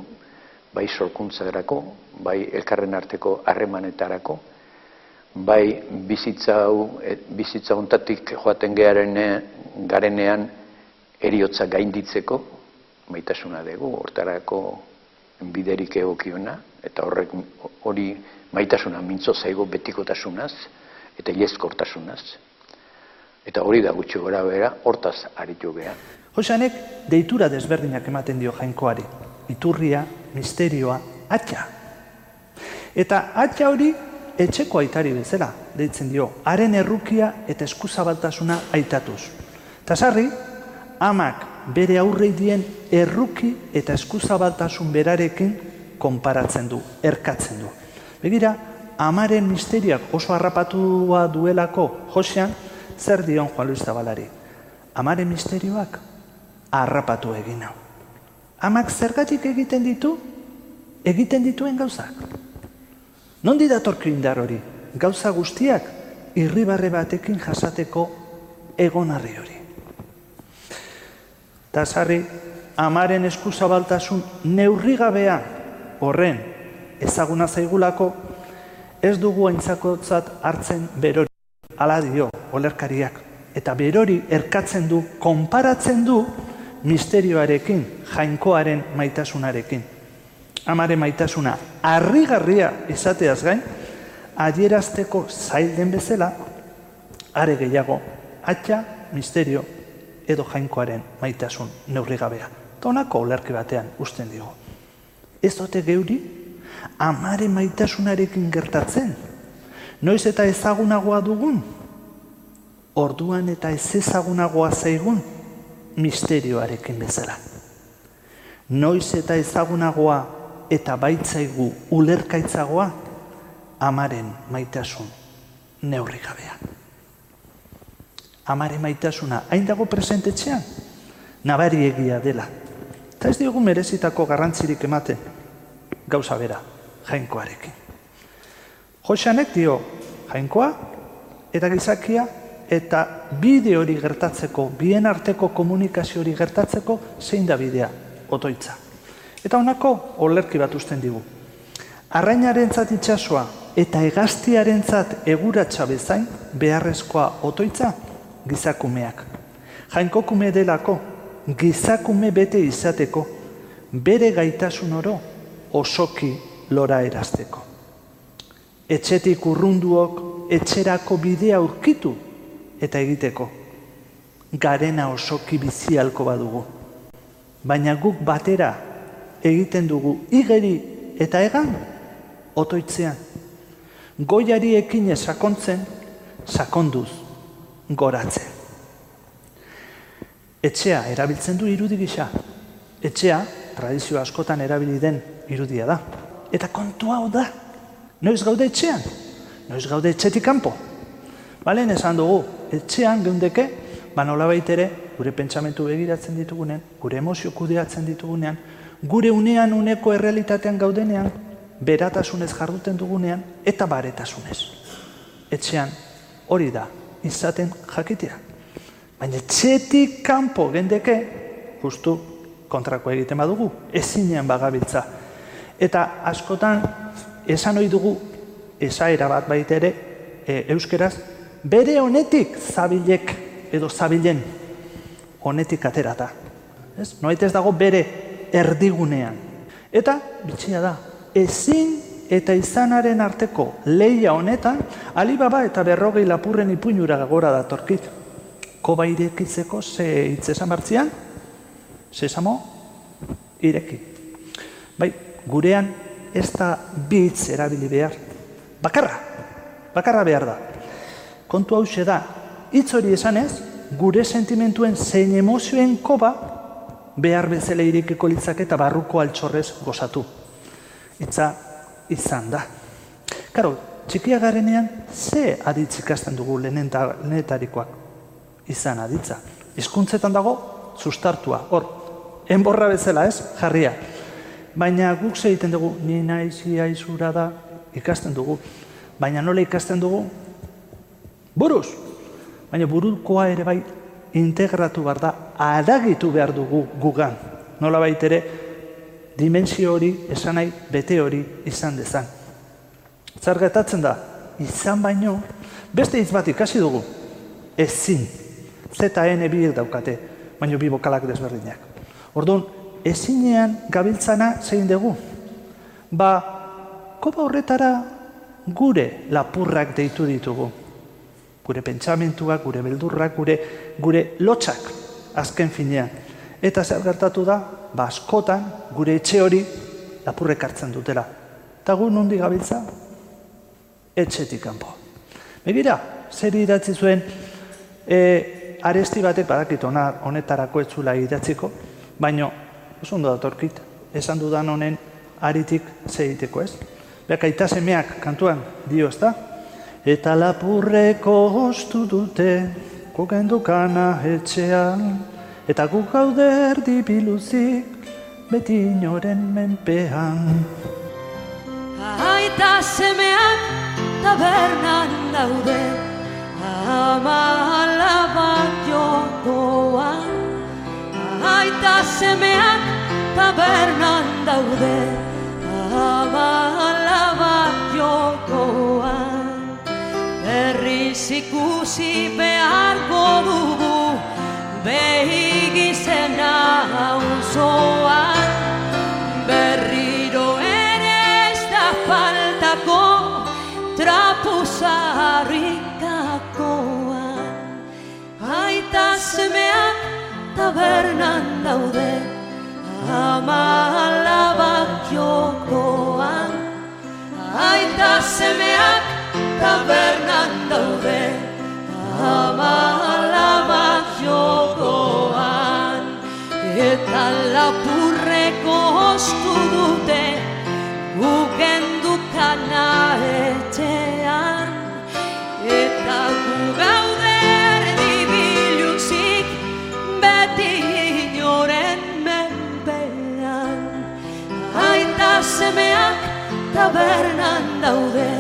bai sorkuntzarako, bai elkarren arteko harremanetarako, bai bizitza hau, e, bizitza hontatik joaten gearen garenean eriotza gainditzeko, maitasuna dugu, hortarako biderik egokiona, eta horrek hori maitasuna mintzo zaigo betikotasunaz, eta iezkortasunaz. Eta hori da gutxi gora bera, hortaz aritu beha. Hoxanek deitura desberdinak ematen dio jainkoari. Iturria, misterioa, atxa. Eta atxa hori etxeko aitari bezala, deitzen dio, haren errukia eta eskuzabaltasuna aitatuz. Tasarri, amak bere aurrei dien erruki eta eskuzabaltasun berarekin konparatzen du, erkatzen du. Begira, amaren misteriak oso harrapatua duelako Josean, zer dion Juan Luis Zabalari? Amaren misterioak harrapatu egin hau. Amak zergatik egiten ditu? Egiten dituen gauzak. Nondi datorki indar hori? Gauza guztiak irribarre batekin jasateko egonarri hori. Eta sarri, amaren eskuzabaltasun neurrigabea horren ezaguna zaigulako, ez dugu aintzakotzat hartzen berori. Ala dio, olerkariak. Eta berori erkatzen du, konparatzen du, misterioarekin, jainkoaren maitasunarekin. Amaren maitasuna harrigarria izateaz gain, adierazteko zail den bezala, are gehiago, atxa, misterio, edo jainkoaren maitasun neurrigabea. Tonako olerki batean usten digo. Ez dote geuri, amaren maitasunarekin gertatzen. Noiz eta ezagunagoa dugun, orduan eta ez ezagunagoa zaigun, misterioarekin bezala. Noiz eta ezagunagoa eta baitzaigu ulerkaitzagoa, amaren maitasun neurrigabea. Amaren maitasuna hain dago presentetxean, nabari egia dela. Eta ez diogu merezitako garrantzirik ematen, gauza bera, jainkoarekin. Josanek dio, jainkoa, eta gizakia, eta bide hori gertatzeko, bien arteko komunikazio hori gertatzeko, zein da bidea, otoitza. Eta honako, olerki bat usten digu. Arrainaren zat itxasua eta egaztiaren zat eguratxa bezain, beharrezkoa otoitza, gizakumeak. Jainkokume delako, gizakume bete izateko, bere gaitasun oro osoki lora erazteko. Etxetik urrunduok etxerako bidea aurkitu eta egiteko. Garena osoki bizialko badugu. Baina guk batera egiten dugu igeri eta egan otoitzean. Goiari ekin sakontzen, sakonduz, goratzen. Etxea erabiltzen du irudi gisa. Etxea, tradizio askotan erabili den irudia da. Eta kontu hau da. Noiz gaude etxean? Noiz gaude etxetik kanpo? Balen esan dugu, etxean geundeke, ba nola ere, gure pentsamentu begiratzen ditugunean, gure emozio kudeatzen ditugunean, gure unean uneko errealitatean gaudenean, beratasunez jarduten dugunean, eta baretasunez. Etxean, hori da, izaten jakitea. Baina txetik kanpo gendeke, justu kontrako egiten badugu, ezinean bagabiltza. Eta askotan, esan ohi dugu, esaera bat baita ere, e, euskeraz, bere honetik zabilek edo zabilen honetik aterata. Ez? Noait ez dago bere erdigunean. Eta, bitxia da, ezin eta izanaren arteko leia honetan, alibaba eta berrogei lapurren ipuinura gora datorkit. Koba irekitzeko ze hitz esan bartzian? Sesamo? Ireki. Bai, gurean ez da bitz erabili behar. Bakarra, bakarra behar da. Kontu hau da, hitz hori esanez, gure sentimentuen zein emozioen koba behar bezala irekiko litzak eta barruko altxorrez gozatu. Itza izan da. Karo, txikia garenean, ze aditz ikasten dugu lehenetarikoak izan aditza. Hizkuntzetan dago, sustartua, hor, enborra bezala ez, jarria. Baina guk ze egiten dugu, ni naiz iaizura da, ikasten dugu. Baina nola ikasten dugu? Buruz! Baina burukoa ere bai integratu behar da, adagitu behar dugu gugan. Nola baitere, dimensio hori, esan nahi, bete hori izan dezan. Zergetatzen da, izan baino, beste hitz bat ikasi dugu, ezin. ZN biek daukate, baino bi bokalak desberdinak. Orduan, ezinean gabiltzana zein dugu. Ba, kopa horretara gure lapurrak deitu ditugu. Gure pentsamentuak, gure beldurrak, gure, gure lotxak azken finean. Eta zer gertatu da, ba askotan gure etxe hori lapurrek hartzen dutela. Eta gu nundi gabiltza? Etxetik kanpo. Begira, zer idatzi zuen e, aresti batek badakit onar honetarako etzula idatziko, baino oso ondo datorkit, esan dudan honen aritik zeiteko ez. Beak aita semeak kantuan dio, ezta? Eta lapurreko hostu dute, kokendukana etxean, eta guk gaude erdi biluzik, beti inoren menpean. Aita semeak tabernan daude Ama alaba jokoan Aita semeak tabernan daude. Ama alaba jokoan. Berriz ikusi beharko dugu Behigizena auzoan. Berriro ere ez da faltako trapuzarrikakoan Aita semeak tabernan daude Ama alabak jokoan Aita semeak tabernan daude Ama alabak jokoan Eta lapurreko ostu tabernan daude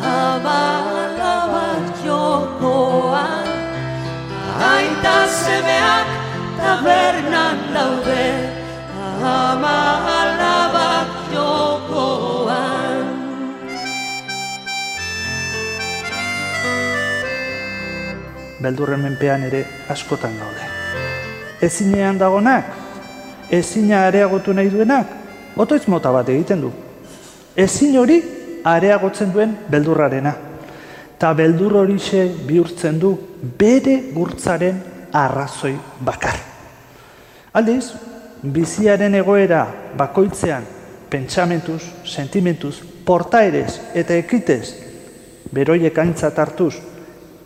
Abalabak jokoan Aita semeak tabernan daude Ama alabak jokoan beldurren menpean ere askotan gaude. Ezinean dagonak, ezina areagotu nahi duenak, otoitz mota bat egiten du. Ezin hori areagotzen duen beldurrarena. Ta beldur horixe bihurtzen du bere gurtzaren arrazoi bakar. Aldiz, biziaren egoera bakoitzean pentsamentuz, sentimentuz, portaerez eta ekitez beroiek aintzat hartuz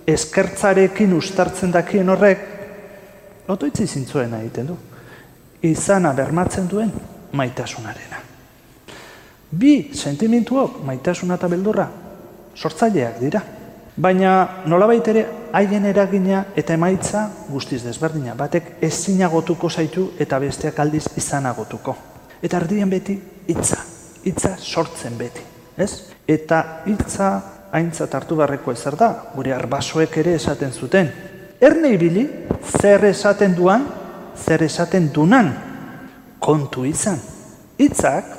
eskertzarekin ustartzen dakien horrek, otoitzi zintzuena egiten du. Izana bermatzen duen maitasunarena. Bi sentimentuok maitasuna eta beldurra sortzaileak dira. Baina nolabait ere haien eragina eta emaitza guztiz desberdina. Batek ezinagotuko zaitu eta besteak aldiz izanagotuko. Eta ardien beti hitza, hitza sortzen beti, ez? Eta hitza aintzat hartu beharreko ezer da, gure arbasoek ere esaten zuten. Erne ibili, zer esaten duan, zer esaten dunan, kontu izan. Hitzak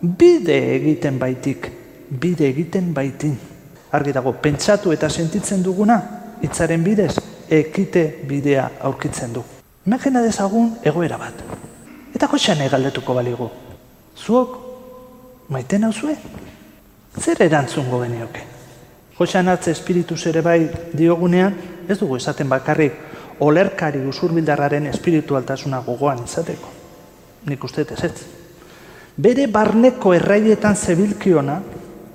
bide egiten baitik, bide egiten baitin. Argi dago, pentsatu eta sentitzen duguna, hitzaren bidez, ekite bidea aurkitzen du. Imagina dezagun egoera bat. Eta joxan galdetuko baligu. Zuok, maiten hauzue? Zer erantzungo genioke? Josean atze espiritus ere bai diogunean, ez dugu esaten bakarrik olerkari usurbildarraren espiritualtasuna gogoan izateko. Nik uste ez ez. Bere barneko erraietan zebilkiona,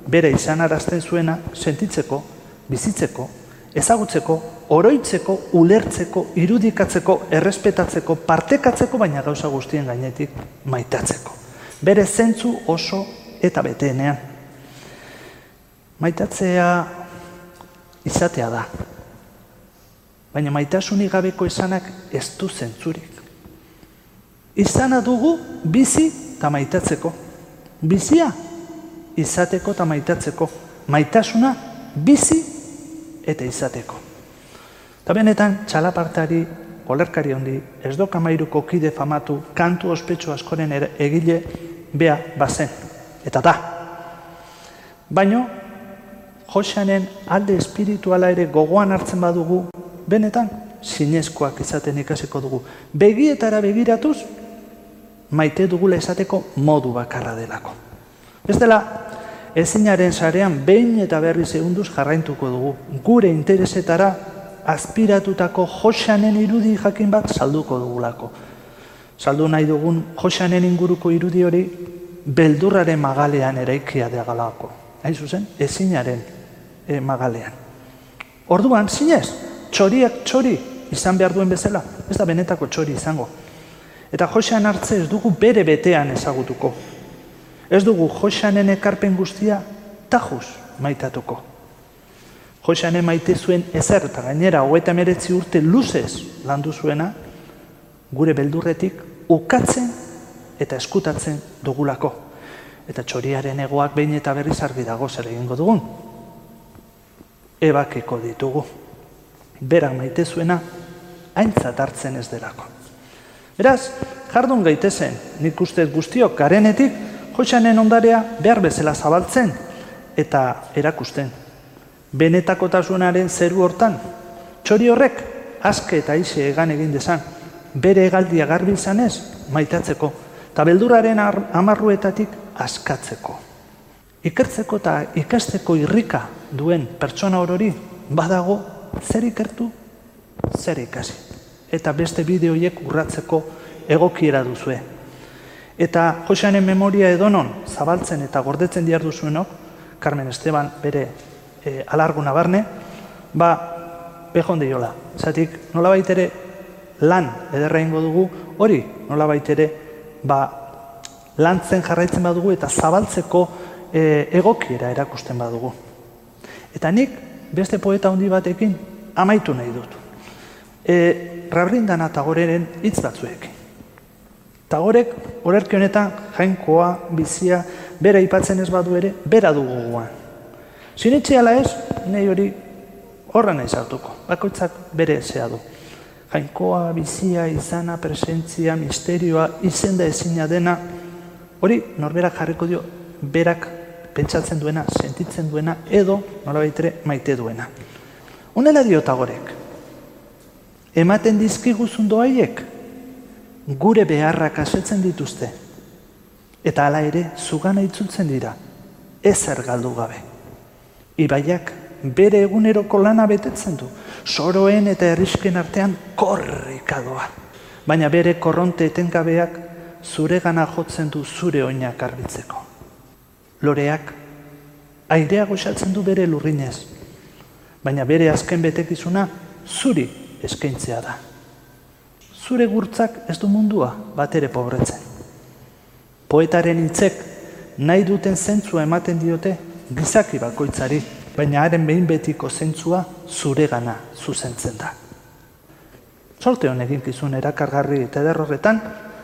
bere izan arazten zuena, sentitzeko, bizitzeko, ezagutzeko, oroitzeko, ulertzeko, irudikatzeko, errespetatzeko, partekatzeko, baina gauza guztien gainetik maitatzeko. Bere zentzu oso eta beteenean. Maitatzea izatea da. Baina maitasunik gabeko esanak ez du zentzurik. Izana dugu bizi eta maitatzeko. Bizia izateko eta maitatzeko. Maitasuna bizi eta izateko. Eta benetan txalapartari, olerkari handi, ez do kamairuko kide famatu, kantu ospetsu askoren ere egile bea bazen. Eta da. Baino, Joseanen alde espirituala ere gogoan hartzen badugu, benetan, sinezkoak izaten ikasiko dugu. Begietara begiratuz, maite dugula esateko modu bakarra delako. Ez ezinaren sarean behin eta berri segunduz jarraintuko dugu. Gure interesetara aspiratutako Joseanen irudi jakin bat salduko dugulako. Saldu nahi dugun Joseanen inguruko irudi hori beldurraren magalean eraikia degalako. Hain zuzen, ezinaren e, magalean. Orduan, zinez, txoriak txori izan behar duen bezala, ez da benetako txori izango. Eta Josean hartze ez dugu bere betean ezagutuko. Ez dugu Josanen ekarpen guztia tajuz maitatuko. Josanen maite zuen ezer eta gainera hogeita meretzi urte luzez landu zuena, gure beldurretik ukatzen eta eskutatzen dugulako. Eta txoriaren egoak behin eta berriz argi dago zer egingo dugun. Ebakeko ditugu. Berak maite zuena, haintzat hartzen ez delako. Beraz, jardun gaitezen, nik uste guztiok garenetik, joxanen ondarea behar bezala zabaltzen eta erakusten. Benetakotasunaren zeru hortan, txori horrek, aske eta ise egan egin dezan, bere egaldia garbi izanez, maitatzeko, eta belduraren amarruetatik askatzeko. Ikertzeko eta ikasteko irrika duen pertsona orori, badago zer ikertu, zer ikasi. Eta beste bideoiek urratzeko egokiera duzue. Eta Joseanen memoria edonon zabaltzen eta gordetzen diar duzuenok, Carmen Esteban bere e, alarguna barne, ba, behon deiola. Zatik, nola baitere lan ederra ingo dugu, hori nola baitere ba, lantzen jarraitzen badugu eta zabaltzeko e, egokiera erakusten badugu. Eta nik beste poeta handi batekin amaitu nahi dut. E, Rabrindan eta goreren hitz batzuek. Tagorek, horerki honetan, jainkoa, bizia, bera ipatzen ez badu ere, bera dugu guan. Sinetxe ala ez, nahi hori horra nahi zartuko. Bakoitzak bere zea du. Jainkoa, bizia, izana, presentzia, misterioa, izenda ezina dena, hori norberak jarriko dio, berak pentsatzen duena, sentitzen duena, edo nola baitere maite duena. Unela dio tagorek, ematen dizkiguzun doaiek, gure beharrak asetzen dituzte. Eta hala ere, zugana itzultzen dira, ezer galdu gabe. Ibaiak bere eguneroko lana betetzen du, soroen eta errisken artean korrikadoa. Baina bere korronte etengabeak zure gana jotzen du zure oinak arbitzeko. Loreak airea goxatzen du bere lurrinez, baina bere azken betekizuna zuri eskaintzea da zure gurtzak ez du mundua bat ere pobretzen. Poetaren hitzek nahi duten zentzua ematen diote gizaki bakoitzari, baina haren behin betiko zentzua zure gana zuzentzen da. Solte honekin kizun erakargarri eta derrorretan,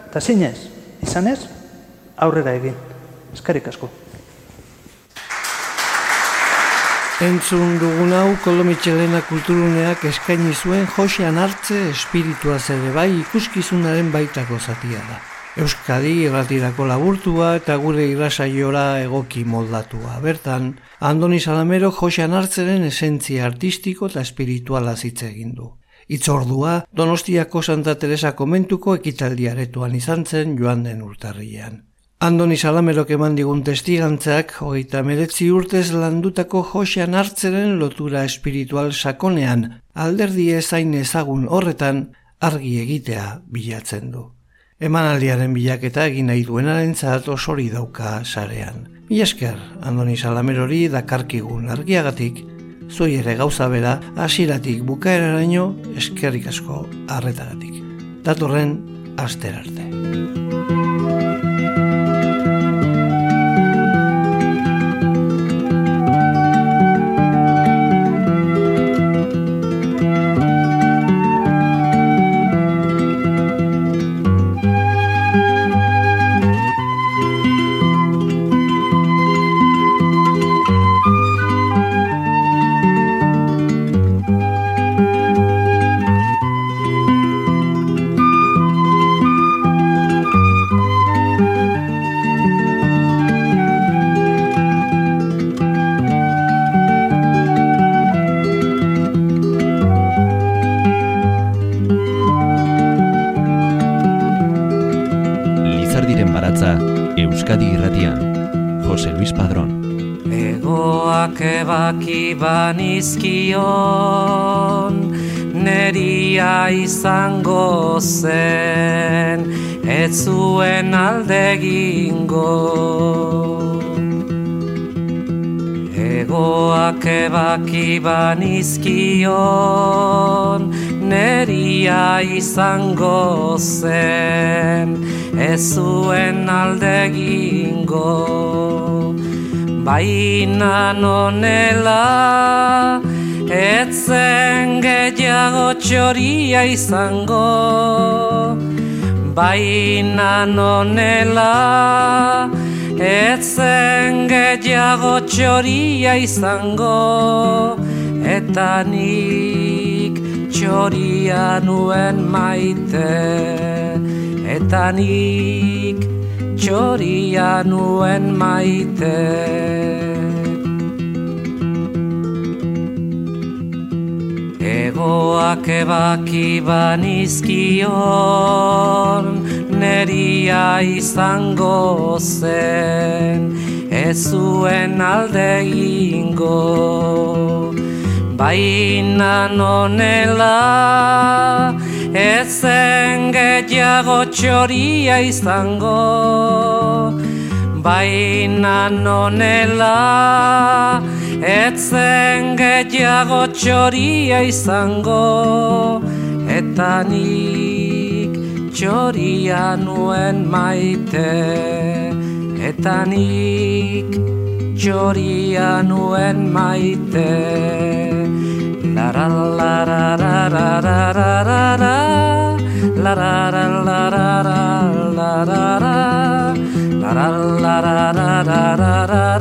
eta zinez, izanez, aurrera egin. Eskarik asko. Entzun dugun hau Kolomitxelena kulturuneak eskaini zuen Josean hartze espiritua zede bai ikuskizunaren baitako zatia da. Euskadi irratirako laburtua eta gure irrasaiora egoki moldatua. Bertan, Andoni Salamero Josean hartzeren esentzia artistiko eta espirituala zitze egin du. Itzordua, Donostiako Santa Teresa komentuko ekitaldiaretuan izan zen joan den urtarrian. Andoni Salamerok eman digun testigantzak, hogeita meretzi urtez landutako josean hartzeren lotura espiritual sakonean, alderdi ezain ezagun horretan, argi egitea bilatzen du. Emanaldiaren bilaketa egin nahi duenaren osori dauka sarean. Mi esker, Andoni Salamerori dakarkigun argiagatik, zoi ere gauza bera, asiratik bukaeraraino eskerrik asko arretagatik. Datorren, aster banizkion neria izango zen ez zuen aldegingo egoak ebaki banizkion neria izango zen ez zuen aldegingo baina nonela etzen gehiago txoria izango baina nonela. Etzen gehiago txoria izango eta nik txoria nuen maite. Eta nik txoria nuen maite Egoak ebaki banizkion neria izango zen ez zuen alde ingo baina nonela ezen gehiago txoria izango. Baina nonela etzen gehiago txoria izango eta nik txoria nuen maite eta nik txoria nuen maite lara lara lara lara lara lara lara lara